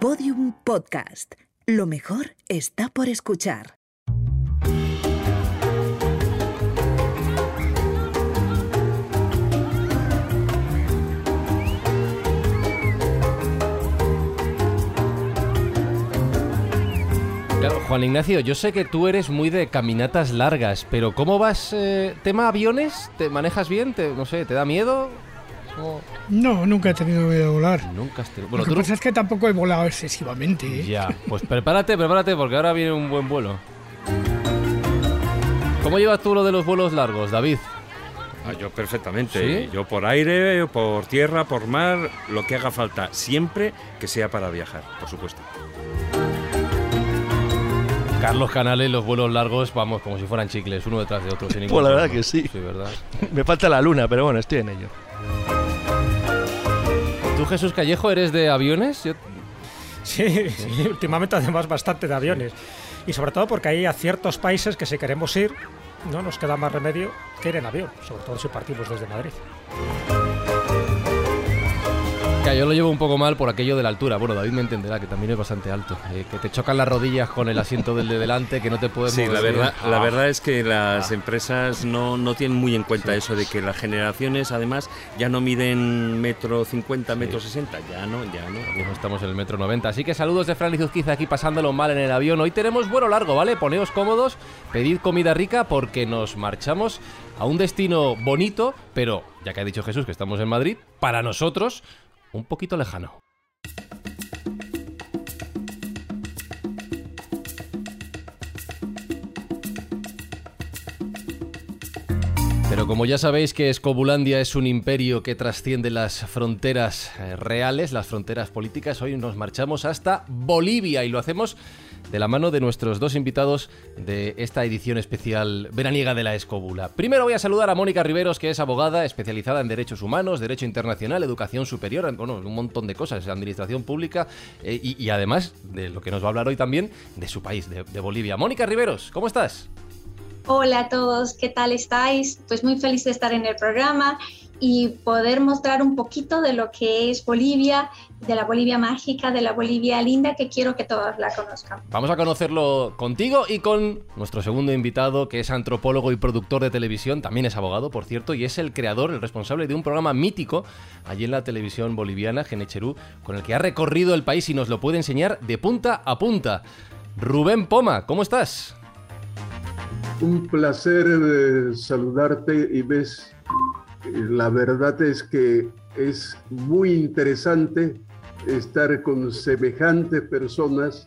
Podium Podcast. Lo mejor está por escuchar. Juan Ignacio, yo sé que tú eres muy de caminatas largas, pero ¿cómo vas? eh, ¿Tema aviones? ¿Te manejas bien? ¿Te, no sé, ¿te da miedo? No, nunca he tenido miedo de volar. Nunca has tenido- Lo que tú pasa es que tampoco he volado excesivamente. ¿eh? Ya, pues prepárate, prepárate, porque ahora viene un buen vuelo. ¿Cómo llevas tú lo de los vuelos largos, David? Ah, yo perfectamente. ¿Sí? Yo por aire, por tierra, por mar, lo que haga falta, siempre que sea para viajar, por supuesto. Carlos Canales, los vuelos largos, vamos, como si fueran chicles, uno detrás de otro. Sin ningún Pues la verdad problema. que sí. Sí, ¿verdad? Me falta la luna, pero bueno, estoy en ello. ¿Tú, Jesús Callejo, eres de aviones? Sí, últimamente además bastante de aviones. Y sobre todo porque hay a ciertos países que si queremos ir, no nos queda más remedio que ir en avión, sobre todo si partimos desde Madrid. Yo lo llevo un poco mal por aquello de la altura. Bueno, David me entenderá que también es bastante alto. eh, que te chocan las rodillas con el asiento del de delante, que no te puedes Sí, mover la verdad, la Ah. verdad es que las empresas no, no tienen muy en cuenta eso de que las generaciones además ya no miden metro 50, metro 60, ya no, ya no estamos en el metro 90. Así que saludos de Fran Lizuzquiza aquí pasándolo mal en el avión. Hoy tenemos vuelo largo, ¿vale? Poneos cómodos, pedid comida rica porque nos marchamos a un destino bonito, pero ya que ha dicho Jesús que estamos en Madrid, para nosotros un poquito lejano. Pero como ya sabéis que Escobulandia es un imperio que trasciende las fronteras eh, reales, las fronteras políticas, hoy nos marchamos hasta Bolivia y lo hacemos de la mano de nuestros dos invitados de esta edición especial veraniega de la Escóbula. Primero voy a saludar a Mónica Riveros, que es abogada especializada en derechos humanos, derecho internacional, educación superior, bueno, un montón de cosas, administración pública eh, y, además de lo que nos va a hablar hoy también de su país, de, de Bolivia. Mónica Riveros, ¿cómo estás? Hola a todos, ¿qué tal estáis? Pues muy feliz de estar en el programa y poder mostrar un poquito de lo que es Bolivia, de la Bolivia mágica, de la Bolivia linda, que quiero que todos la conozcan. Vamos a conocerlo contigo y con nuestro segundo invitado, que es antropólogo y productor de televisión, también es abogado, por cierto, y es el creador, el responsable de un programa mítico allí en la televisión boliviana, Genecherú, con el que ha recorrido el país y nos lo puede enseñar de punta a punta. Rubén Poma, ¿cómo estás? Un placer eh, saludarte y ves, la verdad es que es muy interesante estar con semejantes personas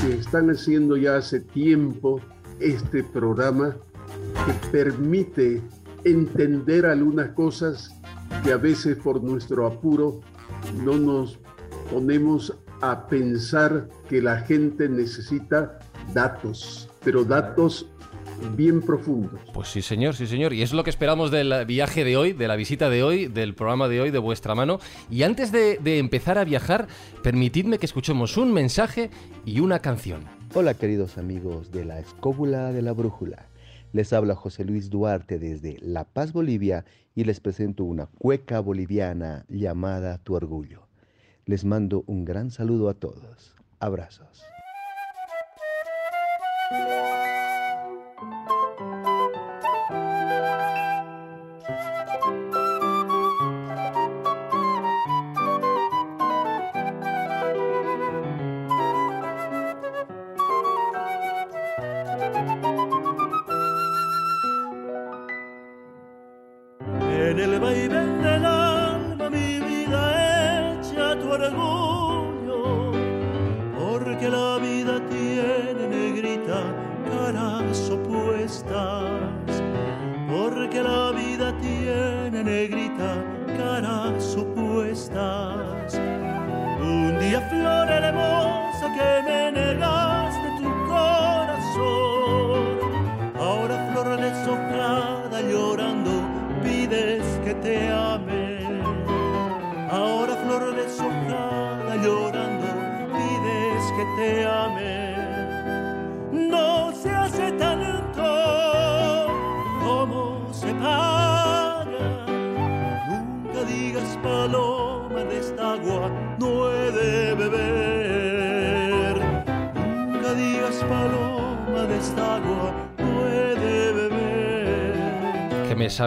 que están haciendo ya hace tiempo este programa que permite entender algunas cosas que a veces por nuestro apuro no nos ponemos a pensar que la gente necesita datos, pero datos bien profundos. Pues sí, señor, sí, señor. Y es lo que esperamos del viaje de hoy, de la visita de hoy, del programa de hoy, de vuestra mano. Y antes de, de empezar a viajar, permitidme que escuchemos un mensaje y una canción. Hola queridos amigos de la Escóbula de la Brújula. Les habla José Luis Duarte desde La Paz, Bolivia y les presento una cueca boliviana llamada Tu Orgullo. Les mando un gran saludo a todos. Abrazos.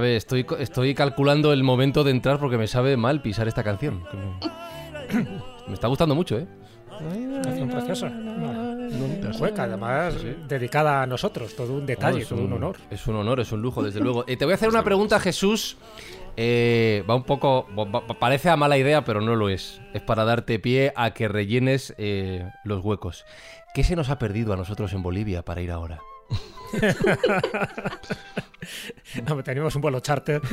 Sabe, estoy, estoy calculando el momento de entrar porque me sabe mal pisar esta canción. Me, está gustando mucho, ¿eh? Canción preciosa. Cueca, además dedicada a nosotros, todo un detalle, No, es todo un honor. Es un honor, es un lujo, desde luego. Eh, te voy a hacer una pregunta, Jesús. Eh, va un poco. va- parece a mala idea, pero no lo es. Es para darte pie a que rellenes eh, los huecos. ¿Qué se nos ha perdido a nosotros en Bolivia para ir ahora? No, tenemos un vuelo charter.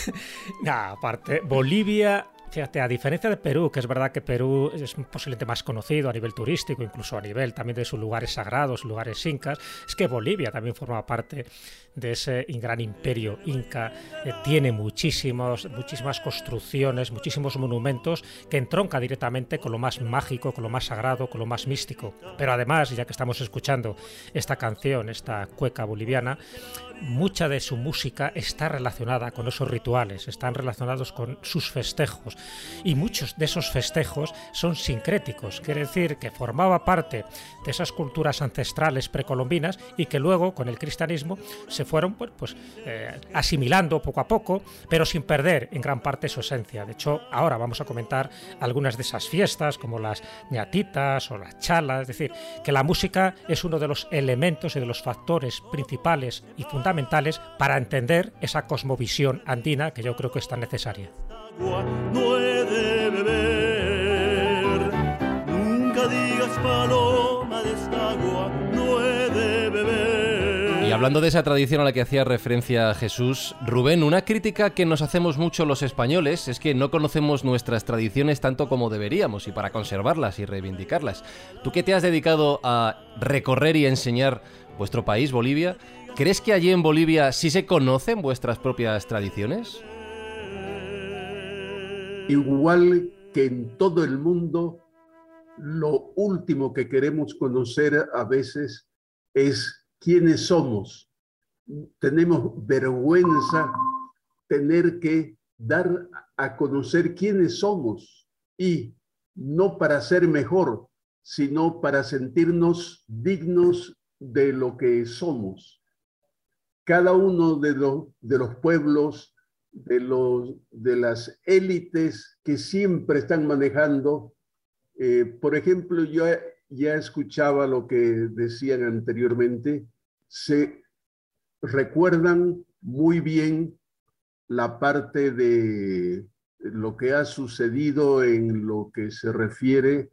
Nah, aparte, Bolivia, fíjate, a diferencia de Perú, que es verdad que Perú es posiblemente más conocido a nivel turístico, incluso a nivel también de sus lugares sagrados, lugares incas, es que Bolivia también forma parte de ese gran imperio inca, eh, tiene muchísimos, muchísimas construcciones, muchísimos monumentos que entronca directamente con lo más mágico, con lo más sagrado, con lo más místico. Pero además, ya que estamos escuchando esta canción, esta cueca boliviana, mucha de su música está relacionada con esos rituales, están relacionados con sus festejos y muchos de esos festejos son sincréticos, quiere decir que formaba parte de esas culturas ancestrales precolombinas y que luego con el cristianismo se fueron pues, pues, eh, asimilando poco a poco, pero sin perder en gran parte su esencia. De hecho, ahora vamos a comentar algunas de esas fiestas como las ñatitas o las chalas, es decir, que la música es uno de los elementos y de los factores principales y fundamentales para entender esa cosmovisión andina que yo creo que es tan necesaria. agua no he de beber. Nunca digas paloma de esta agua no he de beber. Y hablando de esa tradición a la que hacía referencia Jesús, Rubén, una crítica que nos hacemos mucho los españoles es que no conocemos nuestras tradiciones tanto como deberíamos y para conservarlas y reivindicarlas. Tú que te has dedicado a recorrer y enseñar vuestro país, Bolivia, ¿crees que allí en Bolivia sí se conocen vuestras propias tradiciones? Igual que en todo el mundo, lo último que queremos conocer a veces es quiénes somos. Tenemos vergüenza tener que dar a conocer quiénes somos y no para ser mejor, sino para sentirnos dignos de lo que somos. Cada uno de los, de los pueblos, de, los, de las élites que siempre están manejando, eh, por ejemplo, yo ya escuchaba lo que decían anteriormente, se recuerdan muy bien la parte de lo que ha sucedido en lo que se refiere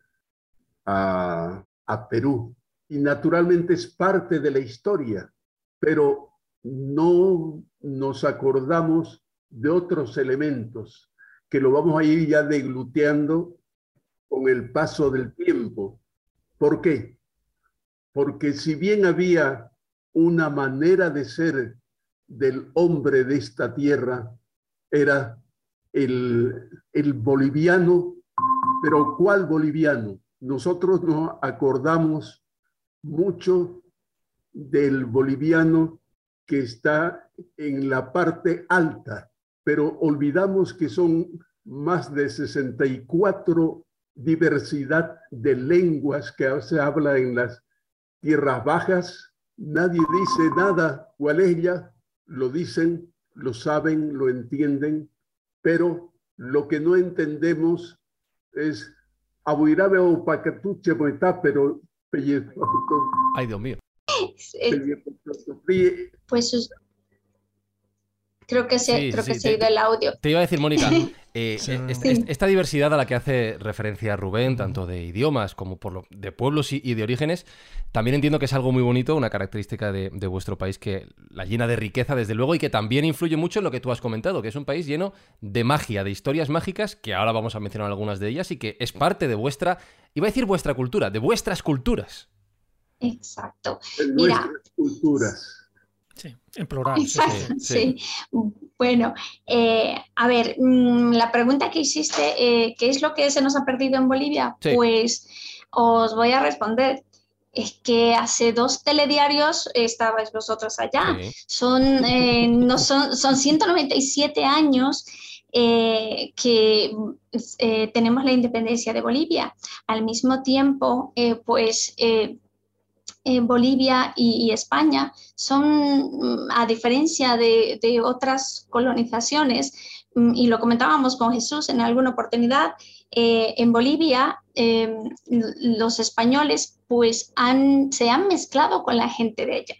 a, a Perú. Y naturalmente es parte de la historia, pero no nos acordamos de otros elementos que lo vamos a ir ya degluteando con el paso del tiempo. ¿Por qué? Porque si bien había una manera de ser del hombre de esta tierra, era el, el boliviano, pero ¿cuál boliviano? Nosotros nos acordamos mucho del boliviano que está en la parte alta, pero olvidamos que son más de 64 diversidad de lenguas que se habla en las tierras bajas. Nadie dice nada cuál es ella, lo dicen, lo saben, lo entienden, pero lo que no entendemos es pero Ay, Dios mío. Pues sus- creo que se, Sí, creo sí, que se ha ido el audio. Te iba a decir, Mónica, eh, Sí. eh, esta, esta diversidad a la que hace referencia Rubén, tanto de idiomas como por lo, de pueblos y, y de orígenes, también entiendo que es algo muy bonito, una característica de, de vuestro país que la llena de riqueza, desde luego, y que también influye mucho en lo que tú has comentado, que es un país lleno de magia, de historias mágicas, que ahora vamos a mencionar algunas de ellas, y que es parte de vuestra, iba a decir vuestra cultura, de vuestras culturas. Exacto. en Mira. culturas. Sí, en plural. sí, sí. Exacto, sí. sí. Bueno, eh, a ver, mm, la pregunta que hiciste, eh, ¿qué es lo que se nos ha perdido en Bolivia? Sí. Pues os voy a responder. Es que hace dos telediarios estabais vosotros allá. Sí. Son, eh, no son, son 197 años eh, que eh, tenemos la independencia de Bolivia. Al mismo tiempo, eh, pues Bolivia y, España son, mm, a diferencia de, otras colonizaciones, mm, y lo comentábamos con Jesús en alguna oportunidad, eh, en Bolivia em, los españoles pues han, se han mezclado con la gente de allá.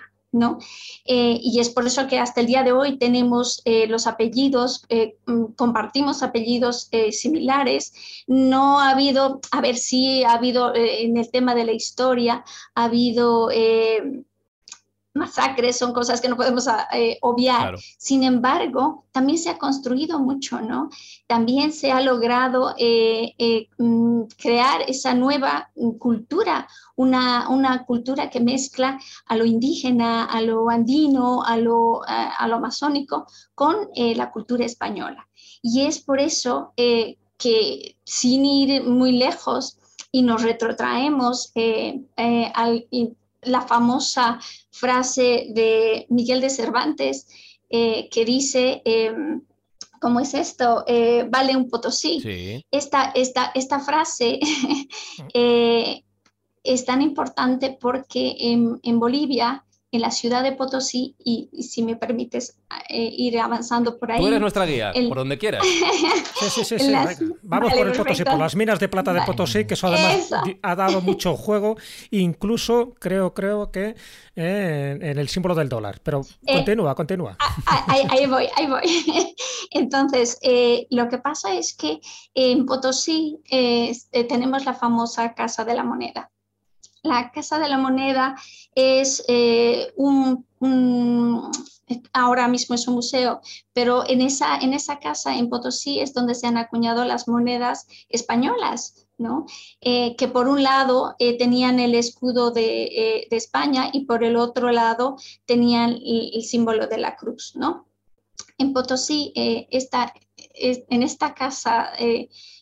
Eh, y es por eso que hasta el día de hoy tenemos eh, los apellidos, mm, compartimos apellidos similares. No ha habido, a ver si ha habido en el tema de la historia, ha habido masacres, son cosas que no podemos ah, eh, obviar. Sin embargo, también se ha construido mucho, ¿no? También se ha logrado eh, eh, mm, crear esa nueva cultura, una, una, cultura que mezcla a lo indígena, a lo andino, a lo, a, lo amazónico con la cultura española. Y es por eso que sin ir muy lejos, y nos retrotraemos al, la famosa frase de Miguel de Cervantes eh, que dice, em, ¿cómo es esto? Eh, vale un potosí. Esta, esta, esta, frase eh, es tan importante porque en Bolivia en la ciudad de Potosí y, si me permites eh, ir avanzando por ahí. Tú eres nuestra guía, por donde quieras. sí, sí, sí, Vamos por el Potosí, por las minas de plata de Potosí, que eso además ha dado mucho juego, incluso creo, creo que eh, en el símbolo del dólar. Pero eh, continúa, continúa. Ahí, voy, ahí voy. Entonces, lo que pasa es que en Potosí tenemos la famosa Casa de la Moneda la Casa de la Moneda es eh, un, ahora mismo es un museo, pero en esa, en esa casa en Potosí es donde se han acuñado las monedas españolas. ¿no? Eh, que por un lado eh, tenían el escudo de, España y por el otro lado tenían el, símbolo de la cruz. ¿no? En Potosí, esta, en esta casa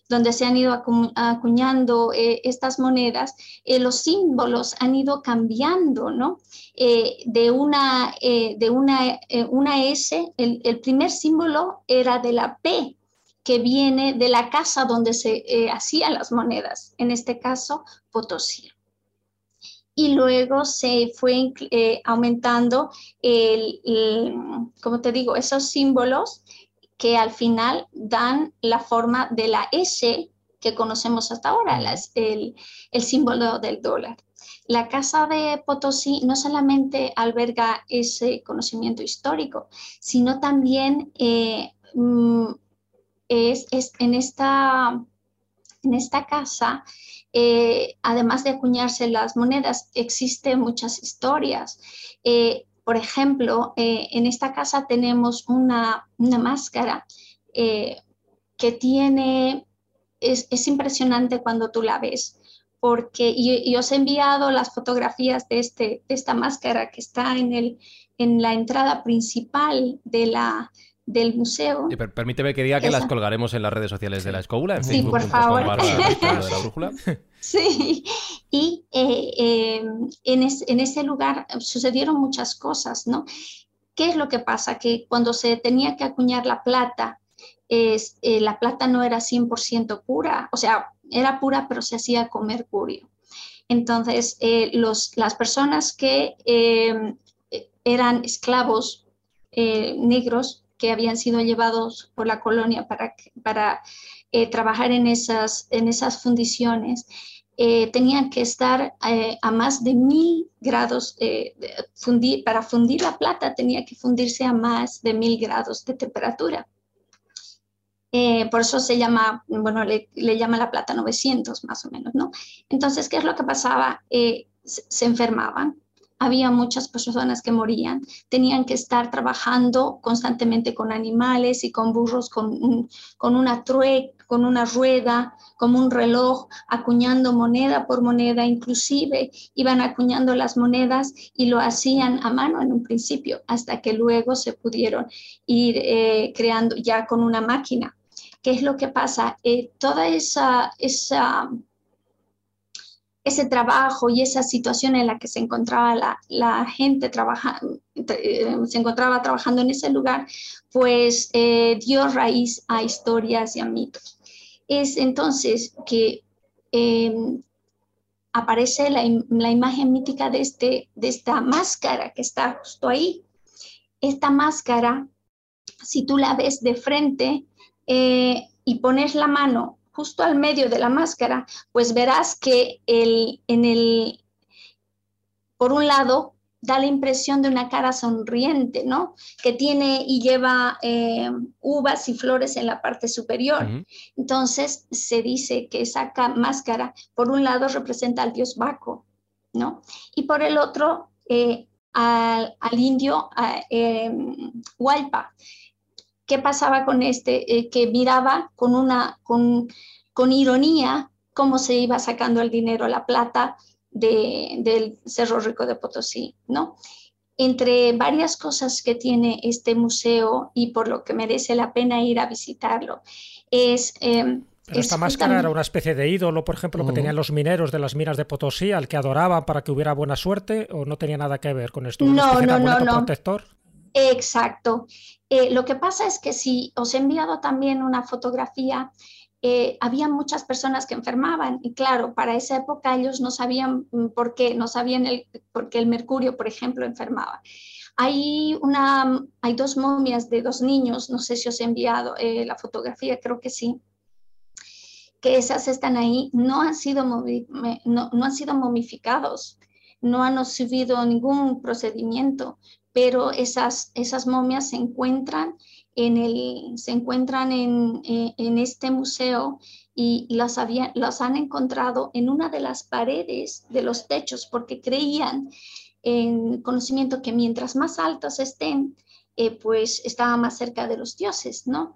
donde se han ido acuñando eh, estas monedas, eh, los símbolos han ido cambiando, ¿no? Eh, de una, de una, una S, el, el, primer símbolo era de la P, que viene de la casa donde se hacían las monedas, en este caso Potosí y luego se fue aumentando, el, como te digo, esos símbolos que al final dan la forma de la S que conocemos hasta ahora, el, símbolo del dólar. La Casa de Potosí no solamente alberga ese conocimiento histórico, sino también eh, mm, es, en, esta, en esta casa, eh, además de acuñarse las monedas, existen muchas historias. Eh, por ejemplo, eh, en esta casa tenemos una, máscara eh, que tiene, es, impresionante cuando tú la ves, porque y, os he enviado las fotografías de, este, de esta máscara que está en, el, en la entrada principal de la, del museo. permíteme que diga que las colgaremos en las redes sociales de la escóbula. sí, por favor. Sí, y eh, em, en, ese lugar sucedieron muchas cosas, ¿no? ¿Qué es lo que pasa? Que cuando se tenía que acuñar la plata, eh, la plata no era 100% pura, o sea, era pura, pero se hacía con mercurio. Entonces, eh, las personas que eran esclavos negros que habían sido llevados por la colonia para, trabajar en esas fundiciones, eh, tenían que estar eh, a más de mil grados, eh, para fundir la plata tenía que fundirse a más de mil grados de temperatura. por eso se llama, bueno, le, le, llama la plata 900 más o menos, ¿no? Entonces, ¿qué es lo que pasaba? se enfermaban, había muchas personas que morían, tenían que estar trabajando constantemente con animales y con burros, con, con una true, con una rueda, como un reloj, acuñando moneda por moneda, inclusive iban acuñando las monedas y lo hacían a mano en un principio, hasta que luego se pudieron ir eh, creando ya con una máquina. ¿Qué es lo que pasa? Eh, toda esa, esa ese trabajo y esa situación en la que se encontraba la, la gente trabajando, eh, se encontraba trabajando en ese lugar, pues eh, dio raíz a historias y a mitos. Es entonces que em, aparece la, imagen mítica de, este, de esta máscara que está justo ahí. Esta máscara, si tú la ves de frente eh, y pones la mano justo al medio de la máscara, pues verás que el, en el, por un lado, da la impresión de una cara sonriente, ¿no? Que tiene y lleva eh, uvas y flores en la parte superior. Entonces se dice que esa máscara, por un lado, representa al dios Baco, ¿no? Y por el otro, eh, al, indio eh, Hualpa. ¿Qué pasaba con este? que miraba con, una, con, con ironía cómo se iba sacando el dinero, la plata, del Cerro Rico de Potosí, ¿no? Entre varias cosas que tiene este museo y por lo que merece la pena ir a visitarlo, es... Esta máscara era una especie de ídolo, por ejemplo, que tenían los mineros de las minas de Potosí, al que adoraban para que hubiera buena suerte, o no tenía nada que ver con esto. No, no, no, no. protector. Exacto. Eh, lo que pasa es que si os he enviado también una fotografía eh, había muchas personas que enfermaban y claro, para esa época ellos no sabían mm, por qué, no sabían el, por qué el mercurio, por ejemplo, enfermaba. Hay, una, hay dos momias de dos niños, no sé si os he enviado eh, la fotografía, creo que sí, que esas están ahí, no han sido, no, no han sido momificados, no han recibido ningún procedimiento, pero esas, esas momias se encuentran el, se encuentran en, eh, en este museo y las, había, las han encontrado en una de las paredes de los techos porque creían en conocimiento que mientras más altos estén, eh, pues estaba más cerca de los dioses, ¿no?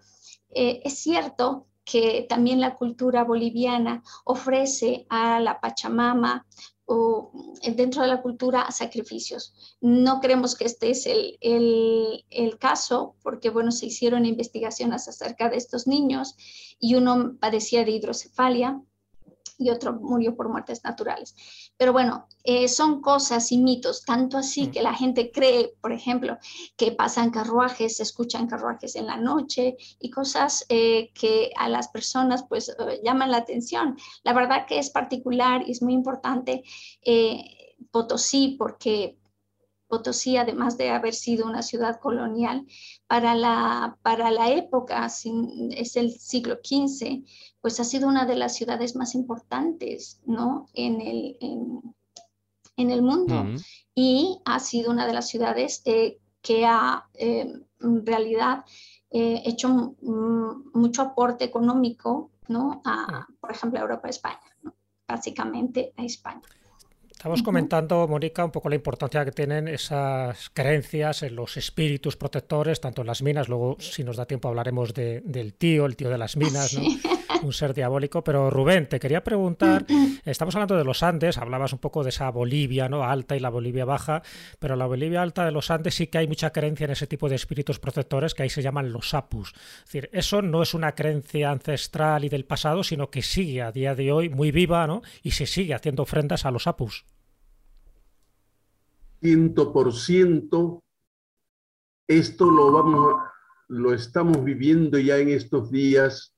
Eh, es cierto que también la cultura boliviana ofrece a la Pachamama o dentro de la cultura sacrificios. No creemos que este es el, el, el, caso porque, bueno, se hicieron investigaciones acerca de estos niños y uno padecía de hidrocefalia y otro murió por muertes naturales. Pero bueno, eh, son cosas y mitos, tanto así mm. que la gente cree, por ejemplo, que pasan carruajes, se escuchan carruajes en la noche y cosas eh, que a las personas pues eh, llaman la atención. La verdad que es particular y es muy importante Potosí porque Potosí, además de haber sido una ciudad colonial, para la, para la época, es el siglo XV, pues ha sido una de las ciudades más importantes ¿no? en, el, en, el mundo y ha sido una de las ciudades eh, que ha eh, en realidad eh, hecho mucho aporte económico, ¿no? a, por ejemplo, a Europa, a España, básicamente a España. Estamos comentando, Mónica, un poco la importancia que tienen esas creencias en los espíritus protectores, tanto en las minas, luego si nos da tiempo hablaremos del tío, el tío de las minas, ¿no? un ser diabólico. Pero Rubén, te quería preguntar, estamos hablando de los Andes, hablabas un poco de esa Bolivia ¿no? alta y la Bolivia baja, pero la Bolivia alta de los Andes sí que hay mucha creencia en ese tipo de espíritus protectores que ahí se llaman los apus. Es decir, eso no es una creencia ancestral y del pasado, sino que sigue a día de hoy muy viva ¿no? y se sigue haciendo ofrendas a los apus ciento por ciento. Esto lo vamos, lo estamos viviendo ya en estos días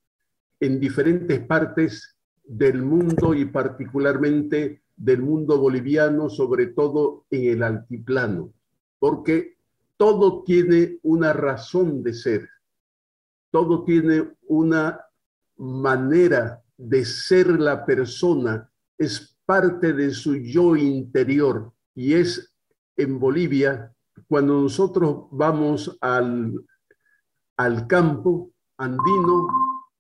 en diferentes partes del mundo y particularmente del mundo boliviano, sobre todo en el altiplano, porque todo tiene una razón de ser, todo tiene una manera de ser la persona, es parte de su yo interior y es en Bolivia, cuando nosotros vamos al, al campo andino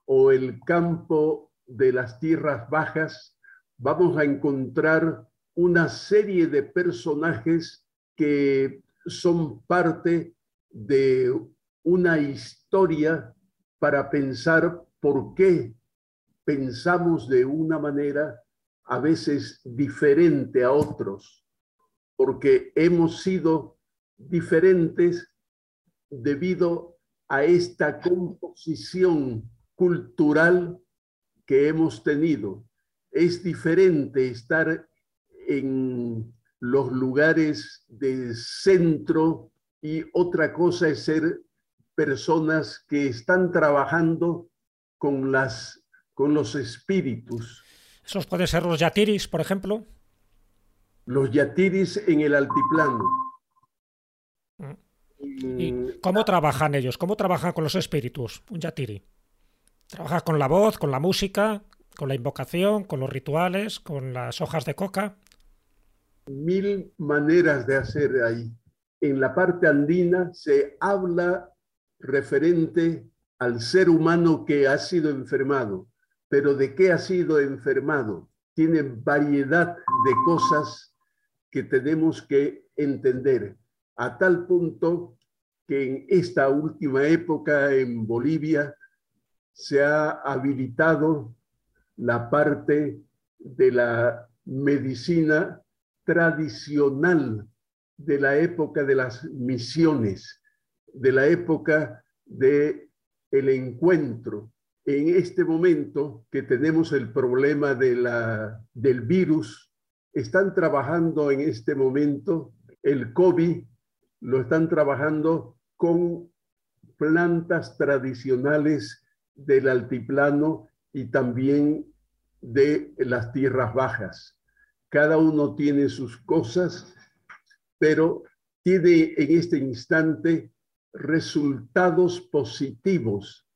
o el campo de las tierras bajas, vamos a encontrar una serie de personajes que son parte de una historia para pensar por qué pensamos de una manera a veces diferente a otros porque hemos sido diferentes debido a esta composición cultural que hemos tenido. Es diferente estar en los lugares de centro y otra cosa es ser personas que están trabajando con, las, con los espíritus. ¿Esos pueden ser los yatiris, por ejemplo? Los yatiris en el altiplano. ¿Y cómo trabajan ellos? ¿Cómo trabajan con los espíritus? Un yatiri. ¿Trabajas con la voz, con la música, con la invocación, con los rituales, con las hojas de coca? Mil maneras de hacer ahí. En la parte andina se habla referente al ser humano que ha sido enfermado, pero ¿de qué ha sido enfermado? Tiene variedad de cosas que tenemos que entender, a tal punto que en esta última época en Bolivia se ha habilitado la parte de la medicina tradicional de la época de las misiones, de la época de el encuentro. En este momento que tenemos el problema de la, del virus, están trabajando en este momento el COVID, lo están trabajando con plantas tradicionales del altiplano y también de las tierras bajas. Cada uno tiene sus cosas, pero tiene en este instante resultados positivos.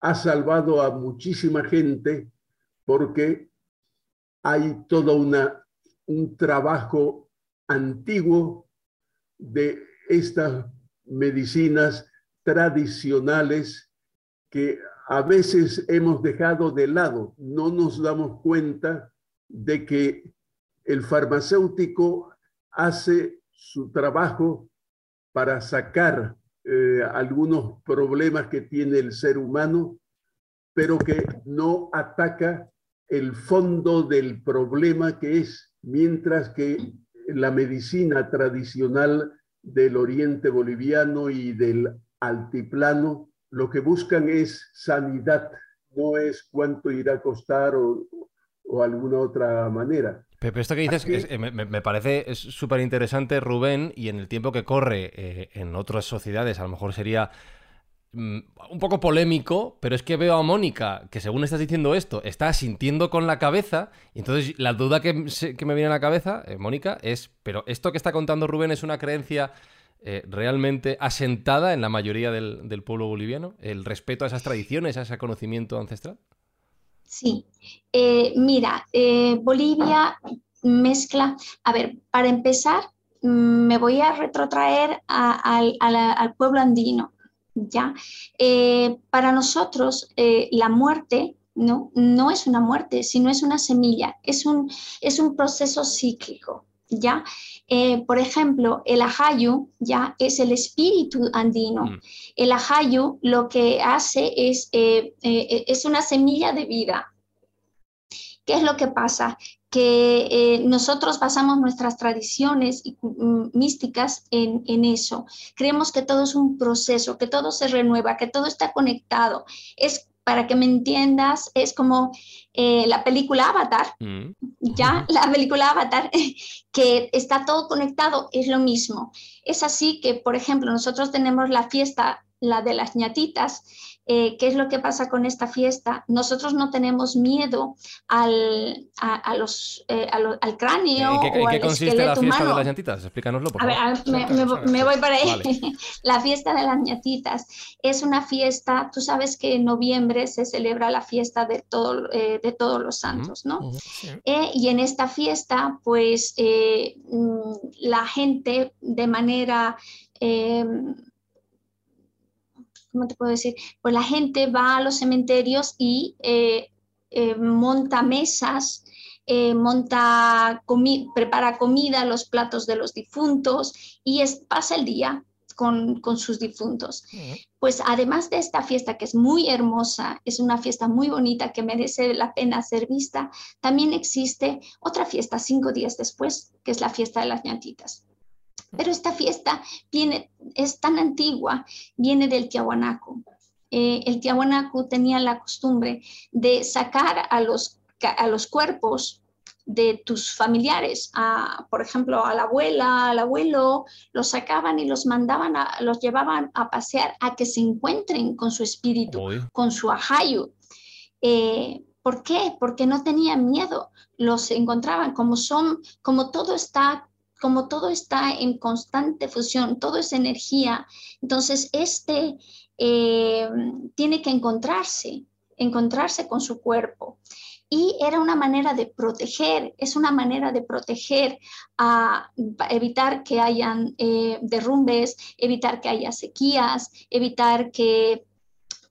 Ha salvado a muchísima gente porque hay todo una, un trabajo antiguo de estas medicinas tradicionales que a veces hemos dejado de lado. No nos damos cuenta de que el farmacéutico hace su trabajo para sacar eh, algunos problemas que tiene el ser humano, pero que no ataca el fondo del problema que es, mientras que la medicina tradicional del oriente boliviano y del altiplano lo que buscan es sanidad, no es cuánto irá a costar o, alguna otra manera. Pero esto que dices eh, me, parece súper interesante, Rubén, y en el tiempo que corre eh, en otras sociedades, a lo mejor sería un poco polémico, pero es que veo a Mónica, que según estás diciendo esto, está sintiendo con la cabeza, entonces la duda que, me viene a la cabeza, eh, Mónica, es, pero esto que está contando Rubén es una creencia eh, realmente asentada en la mayoría del, pueblo boliviano? ¿El respeto a esas tradiciones, a ese conocimiento ancestral? Sí, eh, mira, Bolivia mezcla, a ver, para empezar, mm, me voy a retrotraer al pueblo andino, ¿ya? para nosotros, la muerte no, no es una muerte, sino es una semilla, es un, es un proceso cíclico, ¿ya? Eh, por ejemplo, el ajayu ya es el espíritu andino. Mm. El ajayu lo que hace es, eh, eh, es una semilla de vida. ¿Qué es lo que pasa? Que nosotros basamos nuestras tradiciones mm, místicas en, en, eso. Creemos que todo es un proceso, que todo se renueva, que todo está conectado. Es para que me entiendas, es como eh, la película Avatar, mm. ya, la película Avatar, que está todo conectado, es lo mismo. Es así que, por ejemplo, nosotros tenemos la fiesta, la de las ñatitas, eh, ¿qué es lo que pasa con esta fiesta? Nosotros no tenemos miedo al, a, los, eh, al cráneo. ¿En qué, o qué consiste la fiesta de las ñatitas? Explícanoslo, por favor. A ver, me, voy para ahí. La fiesta de las ñatitas es una fiesta, tú sabes que en noviembre se celebra la fiesta de, todo, eh, de todos los santos, ¿no? y en esta fiesta, pues mm, la gente de manera ¿cómo te puedo decir? Pues la gente va a los cementerios y eh, eh, monta mesas, eh, monta prepara comida, los platos de los difuntos y pasa el día con, sus difuntos. Pues además de esta fiesta que es muy hermosa, es una fiesta muy bonita que merece la pena ser vista, también existe otra fiesta cinco días después, que es la fiesta de las ñatitas. Pero esta fiesta viene, es tan antigua, viene del Tiahuanaco. Eh, el Tiahuanaco tenía la costumbre de sacar a los, a los cuerpos de tus familiares, por ejemplo, a la abuela, al abuelo, los sacaban y los mandaban, a, los llevaban a pasear a que se encuentren con su espíritu, con su ajayu. Eh, ¿Por qué? Porque no tenían miedo, los encontraban como son, como todo está como todo está en constante fusión, todo es energía, entonces este eh, tiene que encontrarse, encontrarse con su cuerpo. Y era una manera de proteger, es una manera de proteger a evitar que hayan eh, derrumbes, evitar que haya sequías, evitar que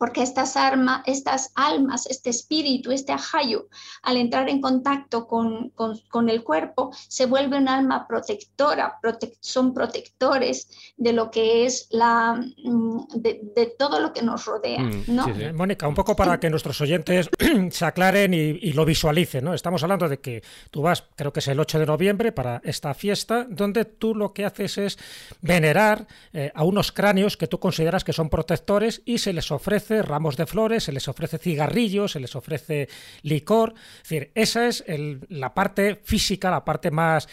porque estas, armas, estas almas, este espíritu, este ajayo, al entrar en contacto con, con, el cuerpo, se vuelve un alma protectora, son protectores de lo que es la, mm, de, todo lo que nos rodea. Mm, ¿no? Mónica, un poco para que nuestros oyentes se aclaren y, lo visualicen, ¿no? Estamos hablando de que tú vas, creo que es el 8 de noviembre, para esta fiesta, donde tú lo que haces es venerar eh, a unos cráneos que tú consideras que son protectores y se les ofrece ramos de flores, se les ofrece cigarrillos, se les ofrece licor. Es decir, esa es la parte física, la parte más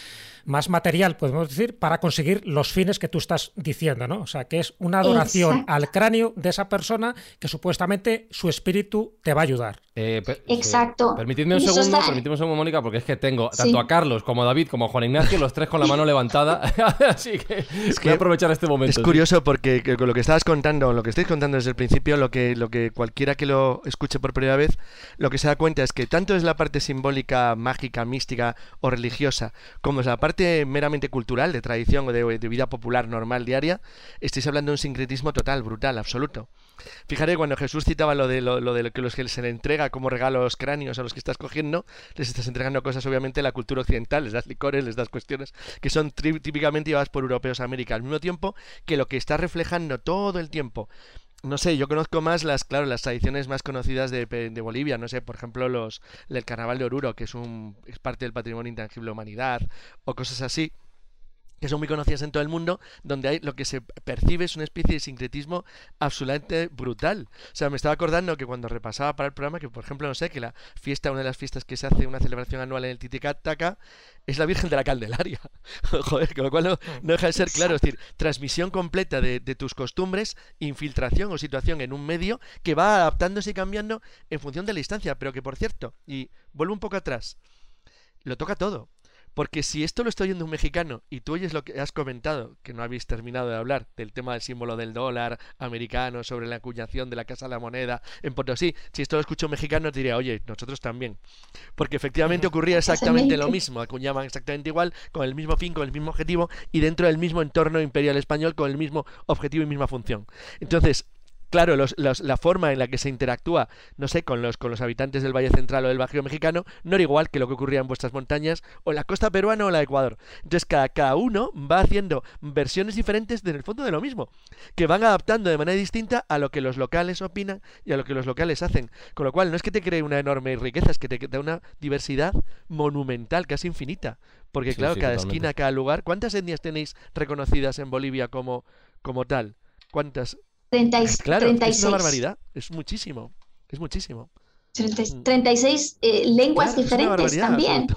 más material, podemos decir, para conseguir los fines que tú estás diciendo, ¿no? O sea, que es una adoración al cráneo de esa persona que supuestamente su espíritu te va a ayudar. Eh, Exacto. Permitidme un segundo, permitidme un segundo, Mónica, porque es que tengo tanto a Carlos como a David como a Juan Ignacio, los tres con la mano levantada, así que, es que voy a aprovechar este momento. Es curioso porque con lo que estabas contando, lo que estáis contando desde el principio, lo que, lo que cualquiera que lo escuche por primera vez, lo que se da cuenta es que tanto es la parte simbólica, mágica, mística o religiosa, como es la parte meramente cultural, de tradición o de, vida popular normal diaria, estáis hablando de un sincretismo total, brutal, absoluto. Fijaré cuando Jesús citaba lo de lo, de lo que los que se le entrega como regalos cráneos a los que estás cogiendo, les estás entregando cosas obviamente de la cultura occidental, les das licores, les das cuestiones que son típicamente llevadas por europeos a América, al mismo tiempo que lo que está reflejando todo el tiempo no sé, yo conozco más las, claro, las tradiciones más conocidas de, de, Bolivia, no sé, por ejemplo, los el carnaval de Oruro, que es un es parte del patrimonio intangible de la humanidad, o cosas así que son muy conocidas en todo el mundo, donde hay lo que se percibe es una especie de sincretismo absolutamente brutal. O sea, me estaba acordando que cuando repasaba para el programa, que por ejemplo, no sé, que la fiesta, una de las fiestas que se hace, una celebración anual en el Titicaca, es la Virgen de la Candelaria. Joder, con lo cual no, deja de ser claro, es decir, transmisión completa de, de tus costumbres, infiltración o situación en un medio que va adaptándose y cambiando en función de la distancia, pero que por cierto, y vuelvo un poco atrás, lo toca todo. Porque si esto lo estoy oyendo un mexicano y tú oyes lo que has comentado, que no habéis terminado de hablar, del tema del símbolo del dólar americano, sobre la acuñación de la Casa de la Moneda en Potosí, si esto lo escucho un mexicano te diría, oye, nosotros también. Porque efectivamente ocurría exactamente lo mismo, acuñaban exactamente igual, con el mismo fin, con el mismo objetivo y dentro del mismo entorno imperial español con el mismo objetivo y misma función. Entonces, claro, la forma en la que se interactúa, no sé, con los, con los habitantes del Valle Central o del Bajío Mexicano, no era igual que lo que ocurría en vuestras montañas, o en la costa peruana o la de Ecuador. Entonces, cada, cada uno va haciendo versiones diferentes en el fondo de lo mismo, que van adaptando de manera distinta a lo que los locales opinan y a lo que los locales hacen. Con lo cual, no es que te cree una enorme riqueza, es que te da una diversidad monumental, casi infinita. Porque, claro, cada esquina, cada lugar. ¿Cuántas etnias tenéis reconocidas en Bolivia como, como tal? ¿Cuántas? 36. Claro, es una barbaridad, es muchísimo, es muchísimo. 36 eh, lenguas diferentes también.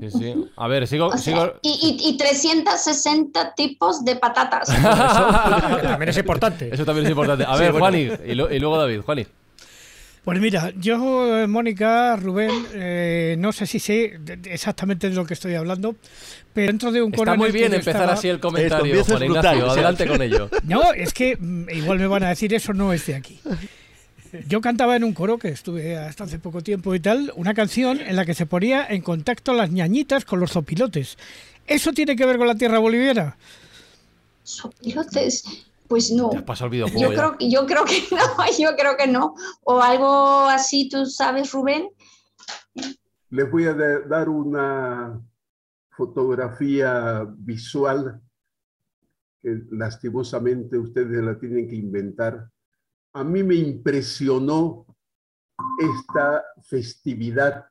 Sí, sí. A ver, sigo. sigo... Y, y, 360 tipos de patatas. Eso también es importante. Eso también es importante. A ver, Juani, y, luego David. Juani. Pues mira, yo, Mónica, Rubén, eh, no sé si sé exactamente de lo que estoy hablando, pero dentro de un coro. Está muy bien empezar así el comentario, Juan Ignacio. Adelante con ello. No, es que mm, igual me van a decir eso no es de aquí. Yo cantaba en un coro que estuve hasta hace poco tiempo y tal, una canción en la que se ponía en contacto las ñañitas con los zopilotes. ¿Eso tiene que ver con la tierra boliviana? Zopilotes. Pues no. yo, creo, yo creo que no, yo creo que no. O algo así, tú sabes, Rubén. Les voy a dar una fotografía visual que lastimosamente ustedes la tienen que inventar. A mí me impresionó esta festividad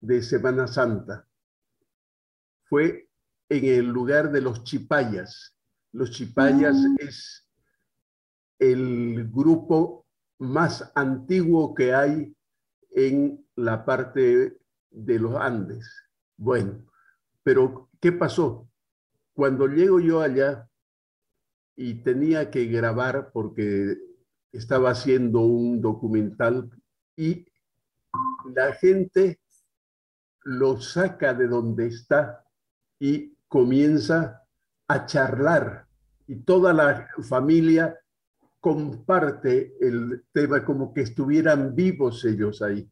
de Semana Santa. Fue en el lugar de los chipayas los chipayas mm. es el grupo más antiguo que hay en la parte de los Andes. Bueno, pero ¿qué pasó? Cuando llego yo allá y tenía que grabar porque estaba haciendo un documental y la gente lo saca de donde está y comienza a charlar y toda la familia comparte el tema como que estuvieran vivos ellos ahí.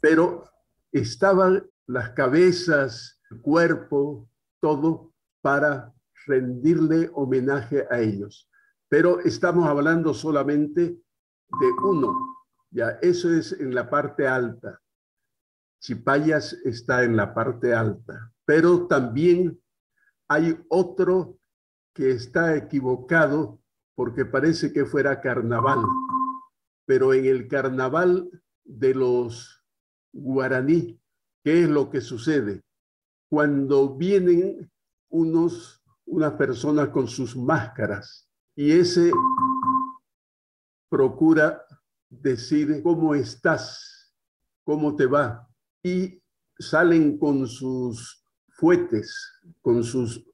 Pero estaban las cabezas, el cuerpo, todo para rendirle homenaje a ellos. Pero estamos hablando solamente de uno. Ya, eso es en la parte alta. Chipayas está en la parte alta, pero también hay otro que está equivocado porque parece que fuera carnaval, pero en el carnaval de los guaraní, ¿qué es lo que sucede? Cuando vienen unos, unas personas con sus máscaras y ese procura decir cómo estás, cómo te va, y salen con sus fuetes, con sus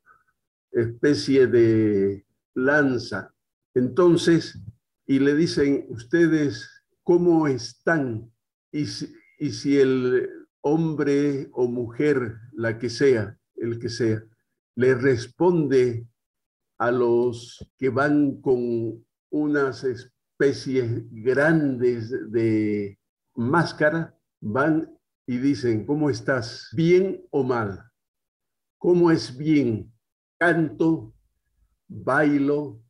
especie de lanza. Entonces, y le dicen, ustedes, ¿cómo están? Y si, el hombre o mujer, la que sea, el que sea, le responde a los que van con unas especies grandes de máscara, van y dicen, ¿cómo estás? ¿Bien o mal? ¿Cómo es bien? Canto, bailo,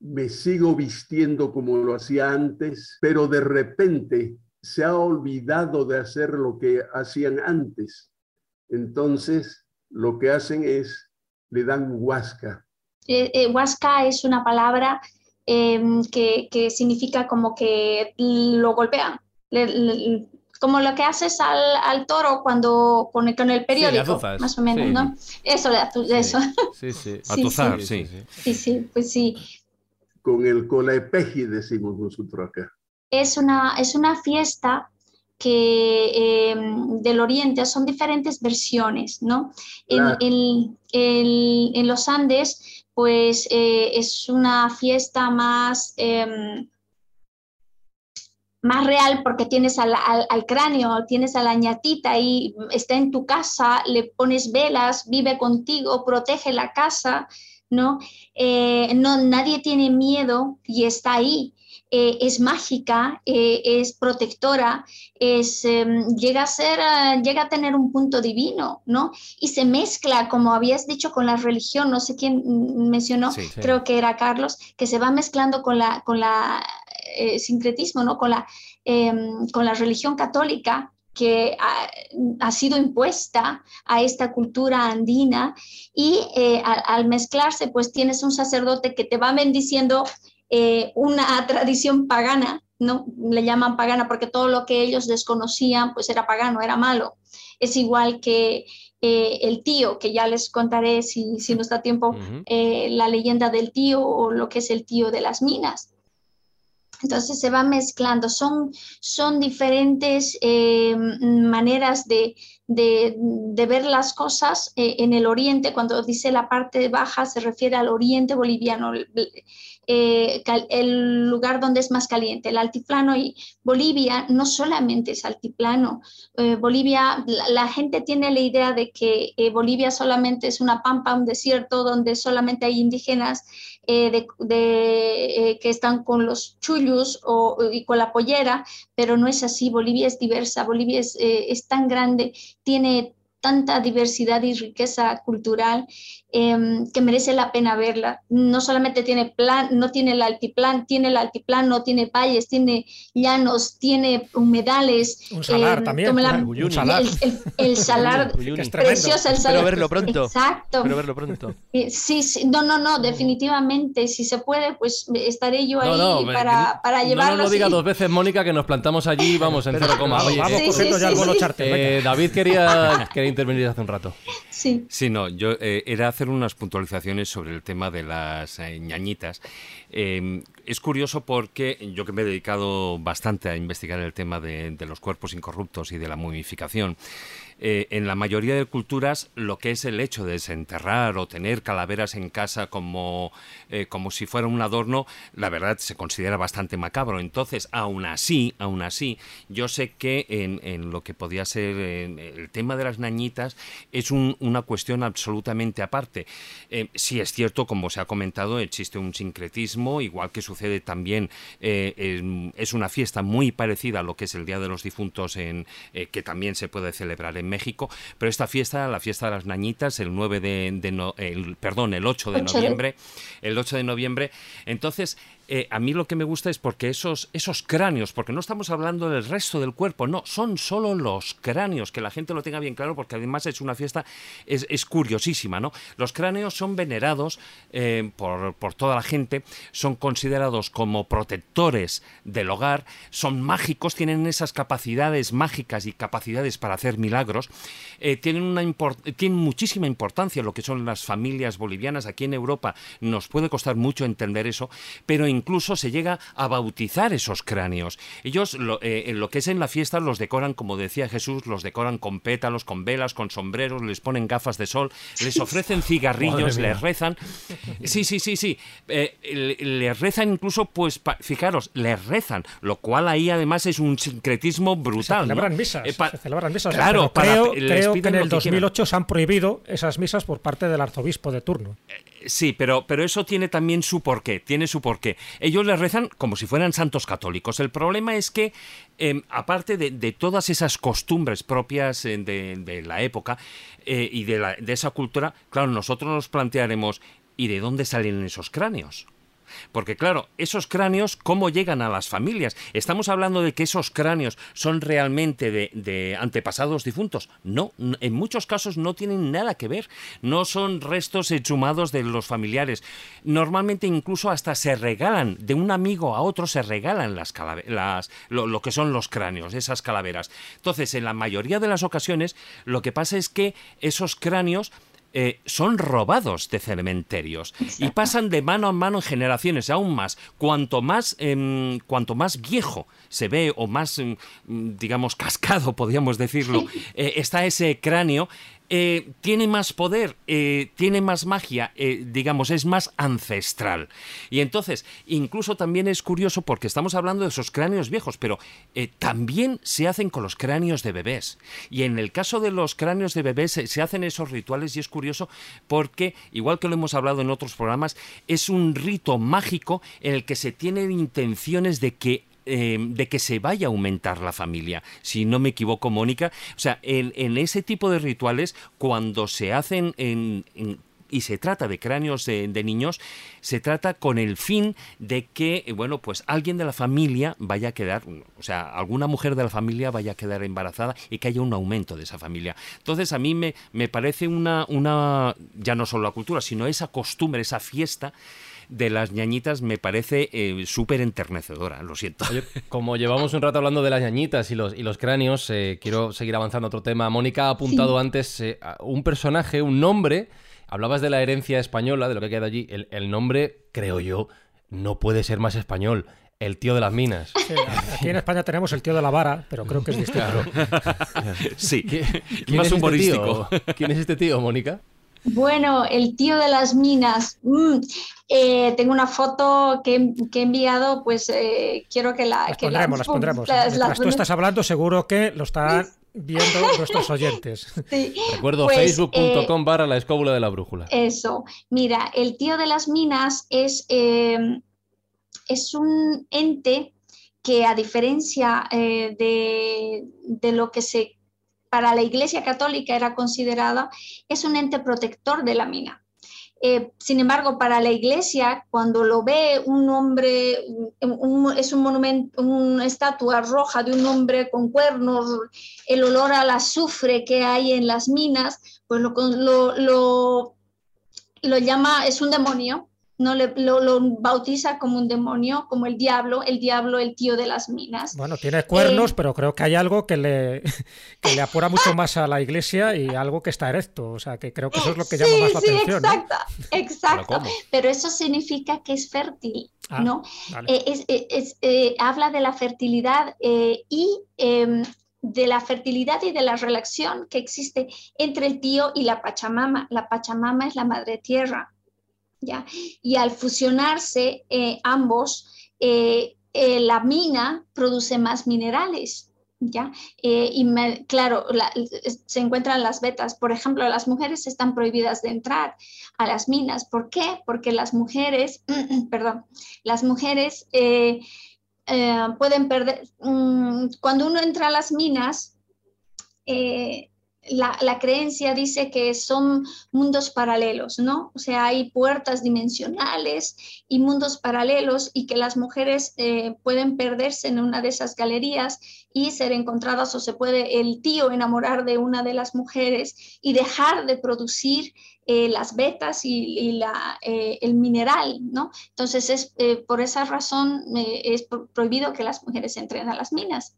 me sigo vistiendo como lo hacía antes, pero de repente se ha olvidado de hacer lo que hacían antes. Entonces, lo que hacen es, le dan huasca. Eh, eh, huasca es una palabra eh, que, significa como que lo golpean. Como lo que haces al, al toro cuando con el, con el periódico, sí, más o menos, sí. ¿no? Eso, eso. Sí, sí. Sí, Atuzar, sí. sí. Sí, sí, pues sí. Con el colaepeji decimos nosotros acá. Es una, es una fiesta que eh, del Oriente son diferentes versiones, ¿no? En, Claro. en- en- en los Andes, pues eh, es una fiesta más, em, más real porque tienes al, al- al cráneo, tienes a la ñatita ahí, está en tu casa, le pones velas, vive contigo, protege la casa, ¿no? Eh, no nadie tiene miedo y está ahí. Eh, es mágica, eh, es protectora, es, em, llega, a ser, llega a tener un punto divino, ¿no? Y se mezcla, como habías dicho, con la religión, no sé quién mm, mencionó, Sí. Sí. creo que era Carlos, que se va mezclando con la, con la eh, sincretismo, ¿no? Con la, em, con la religión católica que ha, ha sido impuesta a esta cultura andina y eh, al, al mezclarse, pues tienes un sacerdote que te va bendiciendo eh, una tradición pagana, ¿no? Le llaman pagana porque todo lo que ellos desconocían, pues era pagano, era malo. Es igual que eh, el tío, que ya les contaré si, si nos da tiempo, eh, la leyenda del tío o lo que es el tío de las minas. Entonces se va mezclando, son, son diferentes eh, maneras de, de, ver las cosas eh, en el oriente. Cuando dice la parte baja se refiere al oriente boliviano, eh, el lugar donde es más caliente, el altiplano. Y Bolivia no solamente es altiplano, eh, Bolivia, la, gente tiene la idea de que eh, Bolivia solamente es una pampa, un desierto donde solamente hay indígenas de, que están con los chullos o, y con la pollera, pero no es así. Bolivia es diversa, Bolivia es, es tan grande, tiene tanta diversidad y riqueza cultural eh, que merece la pena verla. No solamente tiene plan, no tiene el altiplano, tiene el altiplano, tiene valles, tiene llanos, tiene humedales. Un salar eh, también, como la- un salar. El, el- el salar, es el salar. verlo pronto. Exacto. Espero verlo pronto. Eh, Sí, sí, no, no, no, definitivamente, si se puede, pues estaré yo ahí No, no, para, para no llevarlo. nos lo diga dos veces, Mónica, que nos plantamos allí y vamos en cero coma. Vamos, Oye, vamos Sí, sí, ya el sí, vuelo sí. charter. eh. David quería, quería intervenir hace un rato. Sí. Sí, no, yo eh, era hacer unas puntualizaciones sobre el tema de las eh, ñañitas. Eh, es curioso porque yo que me he dedicado bastante a investigar el tema de, de los cuerpos incorruptos y de la momificación, eh, en la mayoría de culturas lo que es el hecho de desenterrar o tener calaveras en casa como, eh, como si fuera un adorno, la verdad se considera bastante macabro. Entonces, aún así, aún así, yo sé que en, lo que podía ser el tema de las nañitas es un- una cuestión absolutamente aparte. Eh, sí es cierto, como se ha comentado, existe un sincretismo, igual que sucede también, eh, es una fiesta muy parecida a lo que es el Día de los Difuntos, en, eh, que también se puede celebrar en México, pero esta fiesta, la fiesta de las nañitas, el 9 de, de no- el, perdón, el 8 de 8 de- noviembre, el 8 de noviembre, entonces eh, a mí lo que me gusta es porque esos, esos cráneos, porque no estamos hablando del resto del cuerpo, no, son solo los cráneos, que la gente lo tenga bien claro, porque además es una fiesta, es, es curiosísima, ¿no? Los cráneos son venerados eh, por, por toda la gente, son considerados como protectores del hogar, son mágicos, tienen esas capacidades mágicas y capacidades para hacer milagros, eh, tienen, una tienen muchísima importancia lo que son las familias bolivianas aquí en Europa, nos puede costar mucho entender eso, pero incluso se llega a bautizar esos cráneos. Ellos, lo, eh, en lo que es en la fiesta, los decoran, como decía Jesús, los decoran con pétalos, con velas, con sombreros, les ponen gafas de sol, les ofrecen cigarrillos, les rezan. Sí, sí, sí, sí. Eh, le- les rezan incluso, pues, pa- fijaros, les rezan, lo cual ahí además es un sincretismo Se brutal. ¿no? celebran misas, Eh, pa- se celebran misas. Claro, para- creo, que en el que quieran. 2008 se han prohibido esas misas por parte del arzobispo de turno. Sí, pero, pero eso tiene también su porqué, tiene su porqué. Ellos les rezan como si fueran santos católicos. El problema es que, eh, aparte de, de todas esas costumbres propias eh, de, la época eh, y de, la- de esa cultura, claro, nosotros nos plantearemos, ¿y de dónde salen esos cráneos? Porque claro, esos cráneos, ¿cómo llegan a las familias? ¿Estamos hablando de que esos cráneos son realmente de, antepasados difuntos? No, en muchos casos no tienen nada que ver. No son restos exhumados de los familiares. Normalmente incluso hasta se regalan, de un amigo a otro se regalan las, las lo, lo que son los cráneos, esas calaveras. Entonces, en la mayoría de las ocasiones, lo que pasa es que esos cráneos eh, son robados de cementerios y pasan de mano a mano en generaciones, aún más. Cuanto más, em, cuanto más viejo se ve o más, em, digamos, cascado, podríamos decirlo, eh, está ese cráneo, eh, tiene más poder, eh, tiene más magia, eh, digamos, es más ancestral. Y entonces, incluso también es curioso porque estamos hablando de esos cráneos viejos, pero también se hacen con los cráneos de bebés. Y en el caso de los cráneos de bebés se hacen esos rituales y es curioso porque, igual que lo hemos hablado en otros programas, es un rito mágico en el que se tienen intenciones de que eh, de que se vaya a aumentar la familia. Si no me equivoco, Mónica. O sea, en, ese tipo de rituales, cuando se hacen en- en- y se trata de cráneos de, de niños, se trata con el fin de que, eh, bueno, pues alguien de la familia vaya a quedar, o sea, alguna mujer de la familia vaya a quedar embarazada y que haya un aumento de esa familia. Entonces, a mí me, me parece una, una, ya no solo la cultura, sino esa costumbre, esa fiesta de las ñañitas me parece eh, súper enternecedora, lo siento. Oye, como llevamos un rato hablando de las ñañitas y los, y los cráneos, eh, quiero seguir avanzando a otro tema. Mónica ha apuntado Sí. antes eh, a un personaje, un nombre. Hablabas de la herencia española, de lo que queda allí. El, el nombre, creo yo, no puede ser más español. El tío de las minas. Sí, aquí en España tenemos el tío de la vara, pero creo que es distinto. Sí, ¿Quién más es este humorístico. tío? ¿Quién es este tío, Mónica? Bueno, el tío de las minas. mm, eh, tengo una foto que, que he enviado, pues eh, quiero que la... Las que pondremos, las pondremos. las- Mientras las tú estás hablando, seguro que lo están viendo nuestros oyentes. sí. Recuerdo Pues, facebook.com barra la escóbula de la brújula. Eso, mira, el tío de las minas es, eh, es un ente que a diferencia eh, de, de lo que se para la Iglesia Católica era considerada, es un ente protector de la mina. Eh, sin embargo, para la Iglesia, cuando lo ve un hombre, es un monumento, una estatua roja de un hombre con cuernos, el olor al azufre que hay en las minas, pues lo, lo lo llama, es un demonio no le, lo, bautiza como un demonio, como el diablo, el diablo, el tío de las minas. Bueno, tiene cuernos, eh, pero creo que hay algo que le, que le apura mucho más a la iglesia y algo que está erecto. O sea, que creo que eso es lo que llama más la atención. Exacto, exacto. ¿Pero, eso significa que es fértil, ah, ¿no? Eh, eh, habla de la fertilidad y em, de la fertilidad y de la relación que existe entre el tío y la Pachamama. La Pachamama es la madre tierra. Y al fusionarse eh, ambos, eh, eh, la mina produce más minerales, ¿ya? y claro, se encuentran las vetas. Por ejemplo, las mujeres están prohibidas de entrar a las minas. ¿Por qué? Porque las mujeres, perdón, las mujeres pueden perder, mm, cuando uno entra a las minas, la, creencia dice que son mundos paralelos, ¿no? O sea, hay puertas dimensionales y mundos paralelos y que las mujeres eh, pueden perderse en una de esas galerías y ser encontradas o se puede el tío enamorar de una de las mujeres y dejar de producir eh, las vetas y, la, eh, el mineral, ¿no? Entonces, es, por esa razón es prohibido que las mujeres entren a las minas.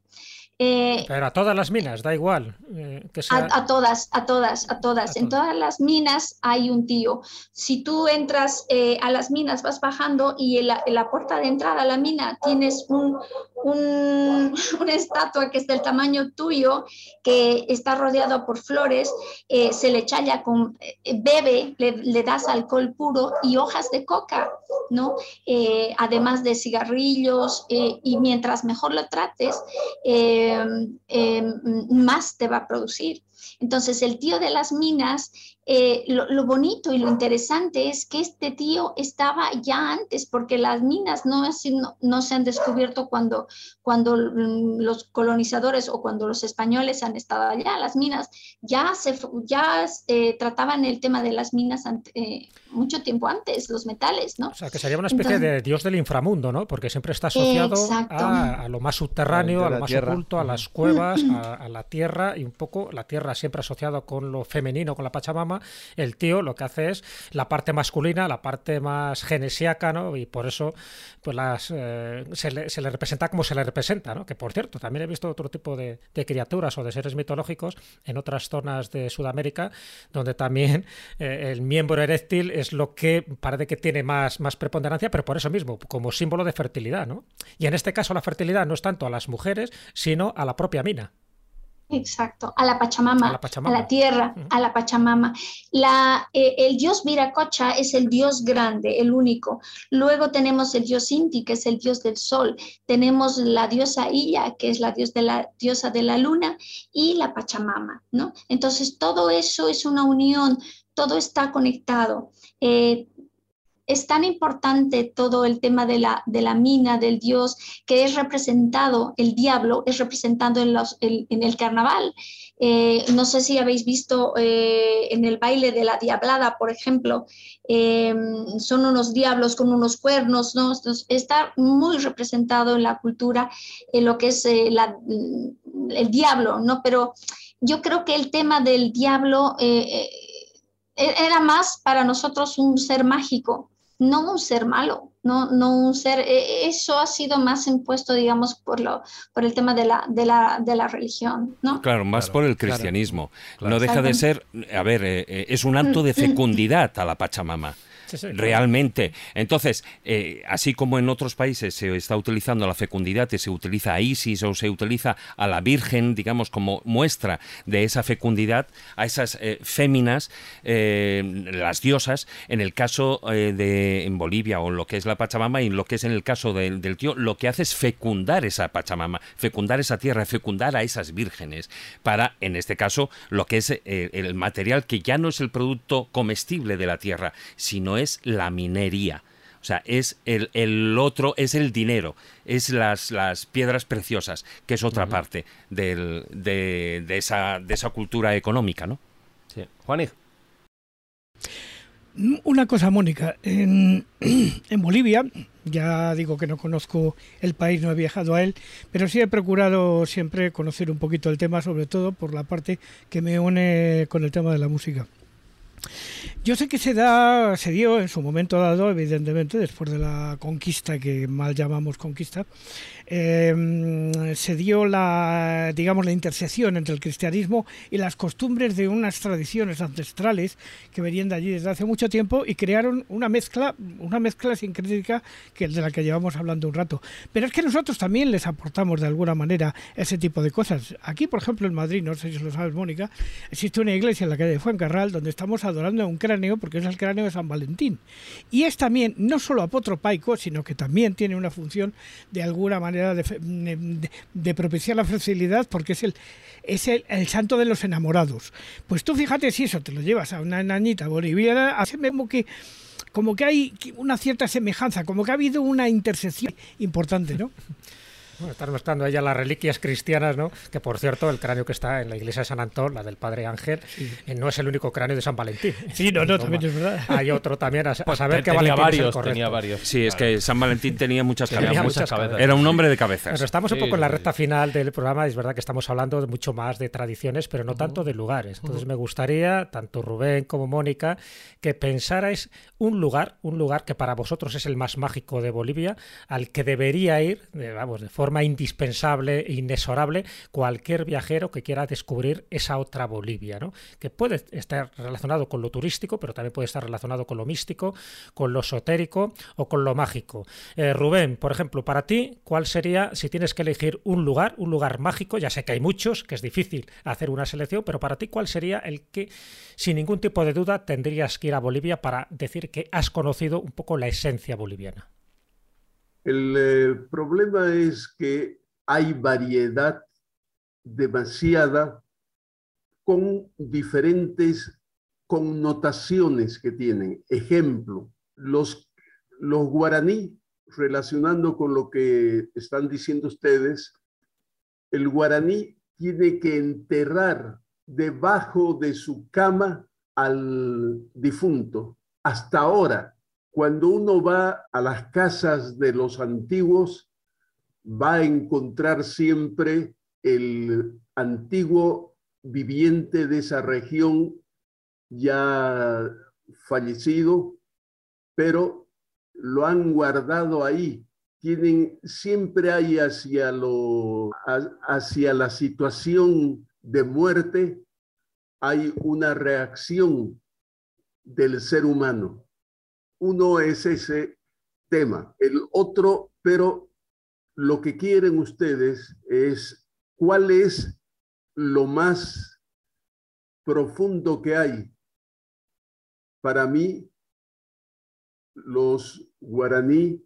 Eh, Pero a todas las minas, da igual. Eh, que a, todas, a todas, a todas. en todas las minas hay un tío. Si tú entras eh, a las minas, vas bajando y en la, puerta de entrada a la mina tienes un, una estatua que es del tamaño tuyo, que está rodeado por flores, se le challa con, bebe, le, le, das alcohol puro y hojas de coca, ¿no? además de cigarrillos, y mientras mejor lo trates, Em, em, más te va a producir. Entonces, el tío de las minas eh, lo, bonito y lo interesante es que este tío estaba ya antes, porque las minas no, no, se han descubierto cuando, cuando los colonizadores o cuando los españoles han estado allá. Las minas ya, se, ya eh, trataban el tema de las minas eh, mucho tiempo antes, los metales, ¿no? O sea, que sería una especie de dios del inframundo, ¿no? Porque siempre está asociado a, lo más subterráneo, a lo más oculto, a las cuevas, a, a la tierra y un poco la tierra siempre asociada con lo femenino, con la Pachamama el tío lo que hace es la parte masculina, la parte más genesiaca, ¿no? Y por eso pues las, eh, se, le, representa como se le representa, ¿no? Que por cierto, también he visto otro tipo de, criaturas o de seres mitológicos en otras zonas de Sudamérica, donde también eh, el miembro eréctil es lo que parece que tiene más, más preponderancia, pero por eso mismo, como símbolo de fertilidad, ¿no? Y en este caso la fertilidad no es tanto a las mujeres, sino a la propia mina. Exacto, a la Pachamama, a la, tierra, a la Pachamama. La, eh, el dios Viracocha es el dios grande, el único. Luego tenemos el dios Inti, que es el dios del sol. Tenemos la diosa Illa, que es la, dios de la diosa de la luna, y la Pachamama, ¿no? Entonces, todo eso es una unión, todo está conectado. Eh, es tan importante todo el tema de la, de la mina, del dios, que es representado, el diablo es representado en, los, en, el carnaval. Eh, no sé si habéis visto eh, en el baile de la diablada, por ejemplo, eh, son unos diablos con unos cuernos, ¿no? está muy representado en la cultura lo que es el diablo, ¿no? Pero yo creo que el tema del diablo era más para nosotros un ser mágico, no un ser malo, no, no un ser, e, eso ha sido más impuesto, digamos, por, lo, por el tema de la, de la, de la religión, ¿no? Claro, más por el cristianismo. No deja de ser, a ver, eh, eh, es un acto de fecundidad a la Pachamama realmente. Entonces, eh, así como en otros países se está utilizando la fecundidad y se utiliza a Isis o se utiliza a la Virgen, digamos, como muestra de esa fecundidad, a esas eh, féminas, eh, las diosas, en el caso de en Bolivia o lo que es la Pachamama y lo que es en el caso del, del tío, lo que hace es fecundar esa Pachamama, fecundar esa tierra, fecundar a esas vírgenes, para, en este caso, lo que es el material que ya no es el producto comestible de la tierra, sino es la minería. O sea, es el, otro, es el dinero, es las, las piedras preciosas, que es otra parte del, de, de, esa, de esa cultura económica, ¿no? Sí. Una cosa, Mónica, en, en, Bolivia, ya digo que no conozco el país, no he viajado a él, pero sí he procurado siempre conocer un poquito el tema, sobre todo por la parte que me une con el tema de la música. Yo sé que se da, se dio en su momento dado, evidentemente, después de la conquista que mal llamamos conquista, eh, se dio la, digamos, la intersección entre el cristianismo y las costumbres de unas tradiciones ancestrales que venían de allí desde hace mucho tiempo y crearon una mezcla, una mezcla sincrética que de la que llevamos hablando un rato. Pero es que nosotros también les aportamos de alguna manera ese tipo de cosas. Aquí, por ejemplo, en Madrid, no sé si lo sabes, Mónica, existe una iglesia en la calle de Fuencarral donde estamos adorando a un cráneo porque es el cráneo de San Valentín. Y es también no solo apotropaico, sino que también tiene una función de alguna manera de, propiciar la facilidad porque es el es el, santo de los enamorados. Pues tú fíjate si eso te lo llevas a una enanita boliviana, hace como que como que hay una cierta semejanza, como que ha habido una intersección importante, ¿no? Bueno, estás mostrando ella las reliquias cristianas, ¿no? Que por cierto, el cráneo que está en la iglesia de San Antón, la del Padre Ángel, eh, no es el único cráneo de San Valentín. Sí, no, no, también es verdad. Hay otro también, a, pues saber que Valentín varios, es el tenía varios. Sí, es que San Valentín tenía muchas Tenía cabezas. muchas cabezas. Era un hombre de cabezas. Pero estamos un poco en la recta final del programa, es verdad que estamos hablando mucho más de tradiciones, pero no tanto de lugares. Entonces me gustaría, tanto Rubén como Mónica, que pensarais un lugar, un lugar que para vosotros es el más mágico de Bolivia, al que debería ir, vamos, de forma indispensable e inexorable cualquier viajero que quiera descubrir esa otra Bolivia, ¿no? que puede estar relacionado con lo turístico, pero también puede estar relacionado con lo místico, con lo esotérico o con lo mágico. Eh, Rubén, por ejemplo, para ti, ¿cuál sería, si tienes que elegir un lugar, un lugar mágico, ya sé que hay muchos, que es difícil hacer una selección, pero para ti, ¿cuál sería el que, sin ningún tipo de duda, tendrías que ir a Bolivia para decir que has conocido un poco la esencia boliviana? El eh, problema es que hay variedad demasiada con diferentes connotaciones que tienen. Ejemplo, los, los guaraní, relacionando con lo que están diciendo ustedes, el guaraní tiene que enterrar debajo de su cama al difunto. Hasta ahora, cuando uno va a las casas de los antiguos, va a encontrar siempre el antiguo viviente de esa región ya fallecido, pero lo han guardado ahí. Tienen, siempre hay hacia, lo, hacia la situación de muerte, hay una reacción del ser humano. Uno es ese tema. El otro, pero lo que quieren ustedes es cuál es lo más profundo que hay. Para mí, los guaraní,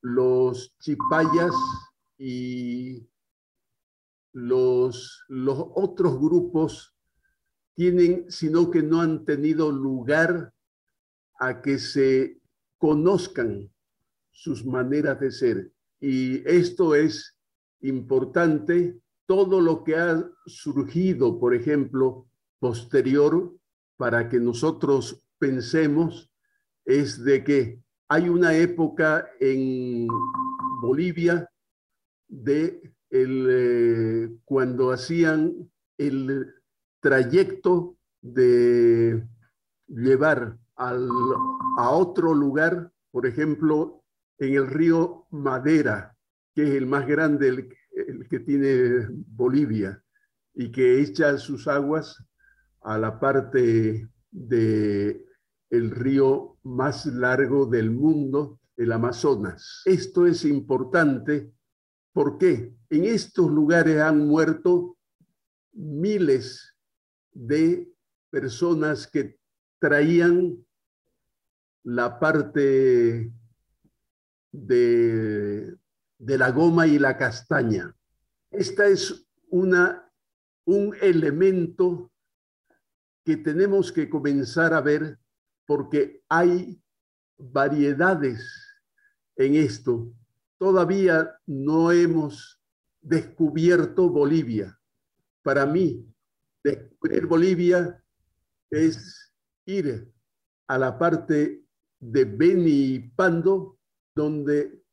los chipayas y los, los otros grupos tienen, sino que no han tenido lugar a que se conozcan sus maneras de ser. Y esto es importante, todo lo que ha surgido, por ejemplo, posterior, para que nosotros pensemos, es de que hay una época en Bolivia de el, eh, cuando hacían el trayecto de llevar a otro lugar, por ejemplo, en el río Madera, que es el más grande, el, que tiene Bolivia, y que echa sus aguas a la parte de el río más largo del mundo, el Amazonas. Esto es importante porque en estos lugares han muerto miles de personas que traían la parte de, la goma y la castaña. Esta es una, un elemento que tenemos que comenzar a ver porque hay variedades en esto. Todavía no hemos descubierto Bolivia. Para mí, descubrir Bolivia es ir a la parte de Beni Pando donde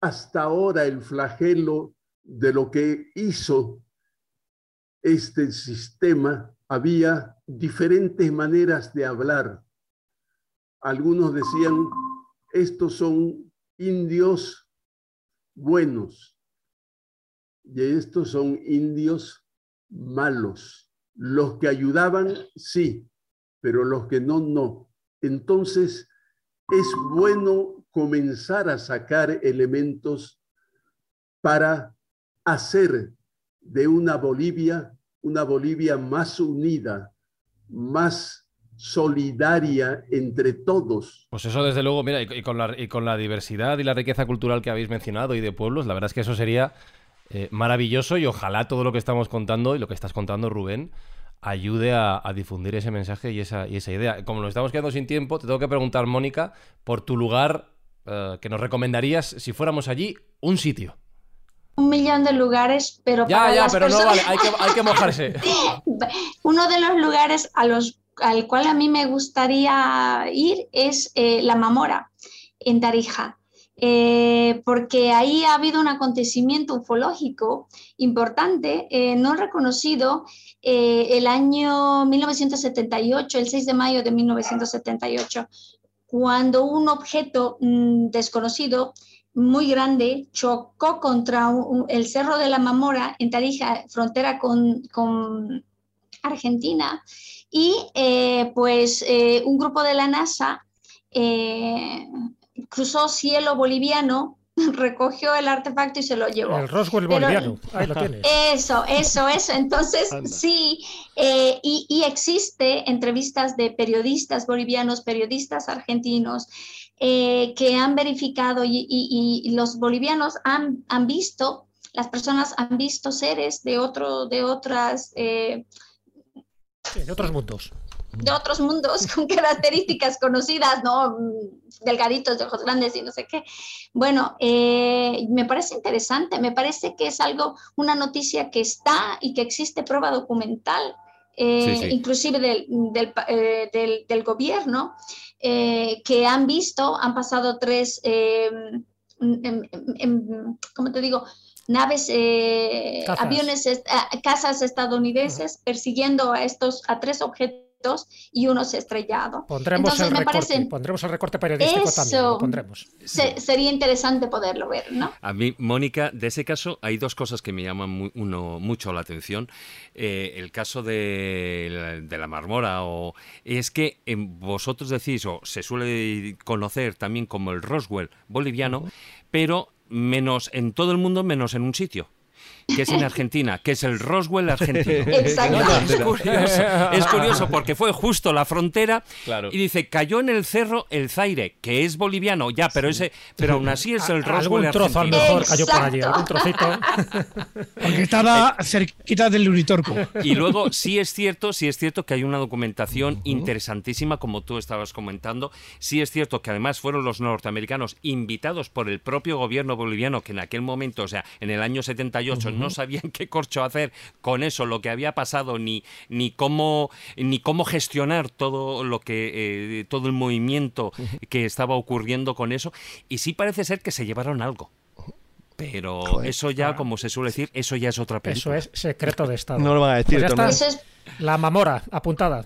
hasta ahora el flagelo de lo que hizo este sistema había diferentes maneras de hablar. Algunos decían, estos son indios buenos y estos son indios malos. Los que ayudaban, sí, pero los que no, no. Entonces, es bueno comenzar a sacar elementos para hacer de una Bolivia una Bolivia más unida, más solidaria entre todos. Pues eso desde luego, mira, y con, la, diversidad y la riqueza cultural que habéis mencionado y de pueblos, la verdad es que eso sería eh, maravilloso y ojalá todo lo que estamos contando y lo que estás contando, Rubén, ayude a, difundir ese mensaje y esa, y esa idea. Como nos estamos quedando sin tiempo, te tengo que preguntar, Mónica, por tu lugar eh, que nos recomendarías si fuéramos allí, un sitio un millón de lugares, pero ya, ya, pero no vale, hay que, hay que mojarse. Uno de los lugares a los, al cual a mí me gustaría ir es eh, La Mamora, en Tarija. Eh, porque ahí ha habido un acontecimiento ufológico importante, eh, no reconocido, el año 1978, el 6 de mayo de 1978, cuando un objeto mm, desconocido muy grande chocó contra el Cerro de la Mamora en Tarija, frontera con, Argentina, y eh, pues eh, un grupo de la NASA eh, cruzó cielo boliviano, recogió el artefacto y se lo llevó. El Roswell boliviano, ahí lo tienes. Eso, eso, eso. Entonces, sí, y, y existe entrevistas de periodistas bolivianos, periodistas argentinos, eh, que han verificado y, los bolivianos han, han, visto, las personas han visto seres de, otro, de otras... Eh, de otros mundos. De otros mundos con características conocidas, ¿no? Delgaditos, de ojos grandes y no sé qué. Bueno, eh, me parece interesante, me parece que es algo, una noticia que está y que existe prueba documental, inclusive del, del, del gobierno. Eh, que han visto, han pasado tres, eh, ¿cómo te digo? Naves, eh, aviones, casas estadounidenses persiguiendo a estos, a tres objetos y uno se estrellado. Pondremos, el, recorte, pondremos el recorte periodístico también. Lo pondremos. sería interesante poderlo ver, ¿no? A mí, Mónica, de ese caso hay dos cosas que me llaman uno, mucho la atención. Eh, el caso de, de, la marmora, o es que vosotros decís, o se suele conocer también como el Roswell boliviano, pero menos en todo el mundo, menos en un sitio que es en Argentina, que es el Roswell argentino. Exacto. es, curioso, porque fue justo la frontera y dice, cayó en el cerro el Zaire, que es boliviano, ya, pero ese pero aún así es el Roswell algún trozo argentino. mejor cayó por allí, algún trocito. Porque estaba cerquita del Unitorco. Y luego sí es cierto, sí es cierto que hay una documentación interesantísima, como tú estabas comentando. Sí es cierto que además fueron los norteamericanos invitados por el propio gobierno boliviano, que en aquel momento, o sea, en el año 78, no sabían qué corcho hacer con eso, lo que había pasado, ni, ni, cómo, ni cómo gestionar todo lo que eh, todo el movimiento que estaba ocurriendo con eso. Y sí parece ser que se llevaron algo. Pero eso ya, como se suele decir, eso ya es otra película. Eso es secreto de Estado. No lo van a decir. Pues la mamora, apuntada.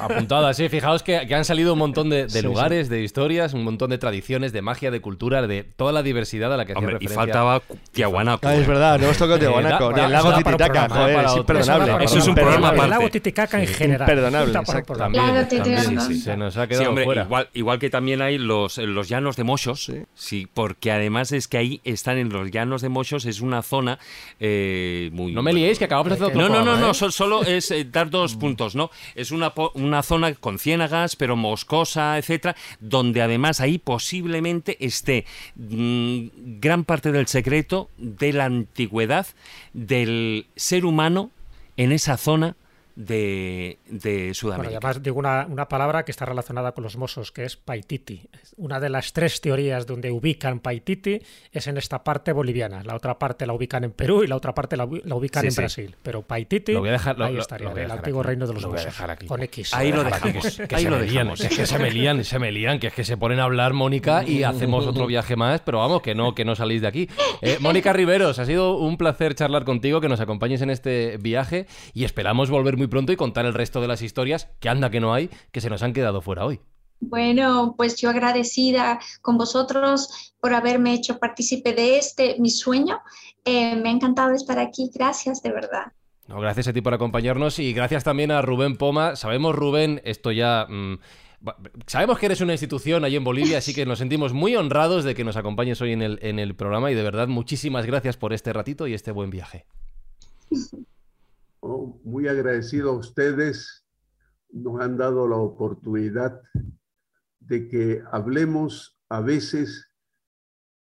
apuntada, sí. Fijaos que, han salido un montón de, lugares, de historias, un montón de tradiciones, de magia, de cultura, de toda la diversidad a la que hacía referencia. Y faltaba Tiahuanaco. Ah, es verdad, no hemos tocado Tiahuanaco. ni el lago Titicaca. Joder, es imperdonable. Eso es un programa aparte. El lago Titicaca en general. Imperdonable. También, también se nos ha quedado fuera. Igual, igual que también hay los, los llanos de Mochos, sí. porque además es que ahí están en los llanos de Mochos, es una zona eh, muy... No me liéis, que acabamos de hacer otro No, no, no, no, ¿eh? solo es eh, dar dos puntos, ¿no? Es una, una zona con ciénagas, pero moscosa, etcétera, donde además ahí posiblemente esté mm, gran parte del secreto de la antigüedad del ser humano en esa zona de, de Sudamérica. además digo una, una, palabra que está relacionada con los mozos, que es Paititi. Una de las tres teorías donde ubican Paititi es en esta parte boliviana. La otra parte la ubican en Perú y la otra parte la, ubican en Brasil. Pero Paititi, lo voy a dejar, ahí estaría, el antiguo reino de los mozos. Con X. Ahí lo dejamos. Que, ahí lo dejamos. Es que se me lían, se me lían, que es que se ponen a hablar Mónica y hacemos otro viaje más, pero vamos, que no, que no salís de aquí. Eh, Mónica Riveros, ha sido un placer charlar contigo, que nos acompañes en este viaje y esperamos volver muy muy pronto y contar el resto de las historias, que anda que no hay, que se nos han quedado fuera hoy. Bueno, pues yo agradecida con vosotros por haberme hecho partícipe de este, mi sueño. Eh, me ha encantado estar aquí. Gracias, de verdad. No, gracias a ti por acompañarnos y gracias también a Rubén Poma. Sabemos, Rubén, esto ya... mm, sabemos que eres una institución ahí en Bolivia, así que nos sentimos muy honrados de que nos acompañes hoy en el, en el programa y de verdad muchísimas gracias por este ratito y este buen viaje. Oh, muy agradecido a ustedes. Nos han dado la oportunidad de que hablemos a veces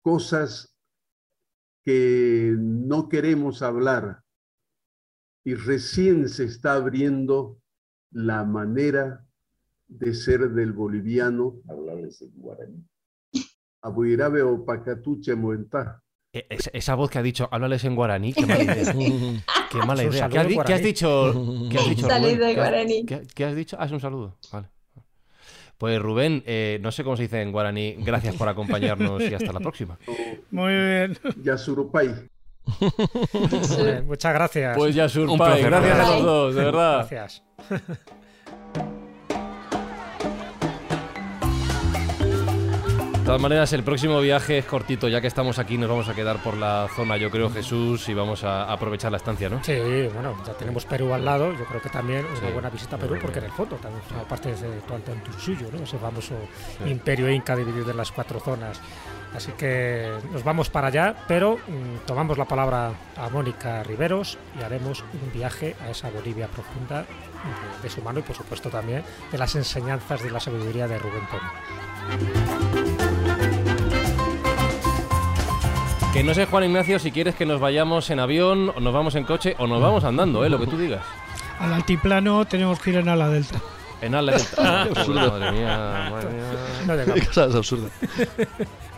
cosas que no queremos hablar y recién se está abriendo la manera de ser del boliviano. Hablarles en guaraní. Abuirabe o pacatuche moentá. E- es- esa voz que ha dicho, háblales en guaraní, qué mala idea. qué mala idea. ¿Qué has, di- en qué has guaraní. dicho? ¿Qué has dicho, has- guaraní. ¿Qué, qué has dicho? Ah, es un saludo. Vale. Pues Rubén, eh, no sé cómo se dice en guaraní, gracias por acompañarnos y hasta la próxima. Muy bien. Bien, Muchas gracias. Pues ya Un Surpay, placer, gracias a los dos, de verdad. Gracias. todas maneras, el próximo viaje es cortito, ya que estamos aquí, nos vamos a quedar por la zona, yo creo, Jesús, y vamos a aprovechar la estancia, ¿no? Sí, bueno, ya tenemos Perú al lado. Yo creo que también una Sí, buena visita a es Perú, porque en el fondo también forma parte de todo suyo, ¿no? Ese famoso imperio inca dividido en las cuatro zonas. Así que nos vamos para allá, pero mm, tomamos la palabra a Mónica Riveros y haremos un viaje a esa Bolivia profunda de, de su mano y, por supuesto, también de las enseñanzas de la sabiduría de Rubén Poma. Que no sé, Juan Ignacio, si quieres que nos vayamos en avión, o nos vamos en coche, o nos vamos andando, ¿eh? Lo que tú digas. Al altiplano tenemos que ir en ala delta. En ala. absurdo. Madre mía, madre mía. No llegamos absurdas.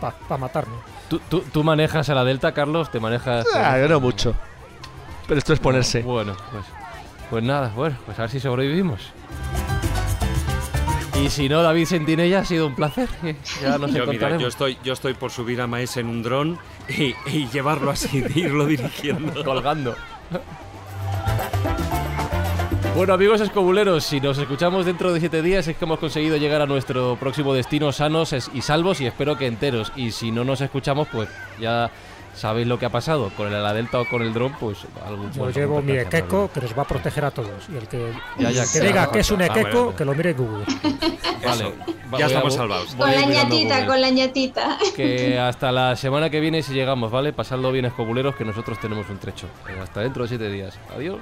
para matarme. ¿Tú, tú, tú manejas a la Delta, Carlos? ¿Te manejas? Ah, yo no mucho. Pero esto es ponerse. Bueno, pues, pues nada, bueno, pues a ver si sobrevivimos. Y si no, David Sentinella, ha sido un placer. Ya nos Yo, mira, yo estoy, yo estoy por subir a Maes en un dron y, y llevarlo así, irlo dirigiendo. colgando. Bueno, amigos escobuleros, si nos escuchamos dentro de siete días es que hemos conseguido llegar a nuestro próximo destino sanos y salvos y espero que enteros. Y si no nos escuchamos, pues ya sabéis lo que ha pasado. Con el ala delta o con el dron, pues algo Yo bueno, llevo algún mi equeco que nos va a proteger a todos. Y el que, Ya, que diga que es un Ah, equeco, que lo mire en Google. Vale, va- ya a- estamos salvados. Con la ñatita, con la ñatita. Que hasta la semana que viene si llegamos, ¿vale? Pasadlo bien escobuleros que nosotros tenemos un trecho. Hasta dentro de siete días. Adiós.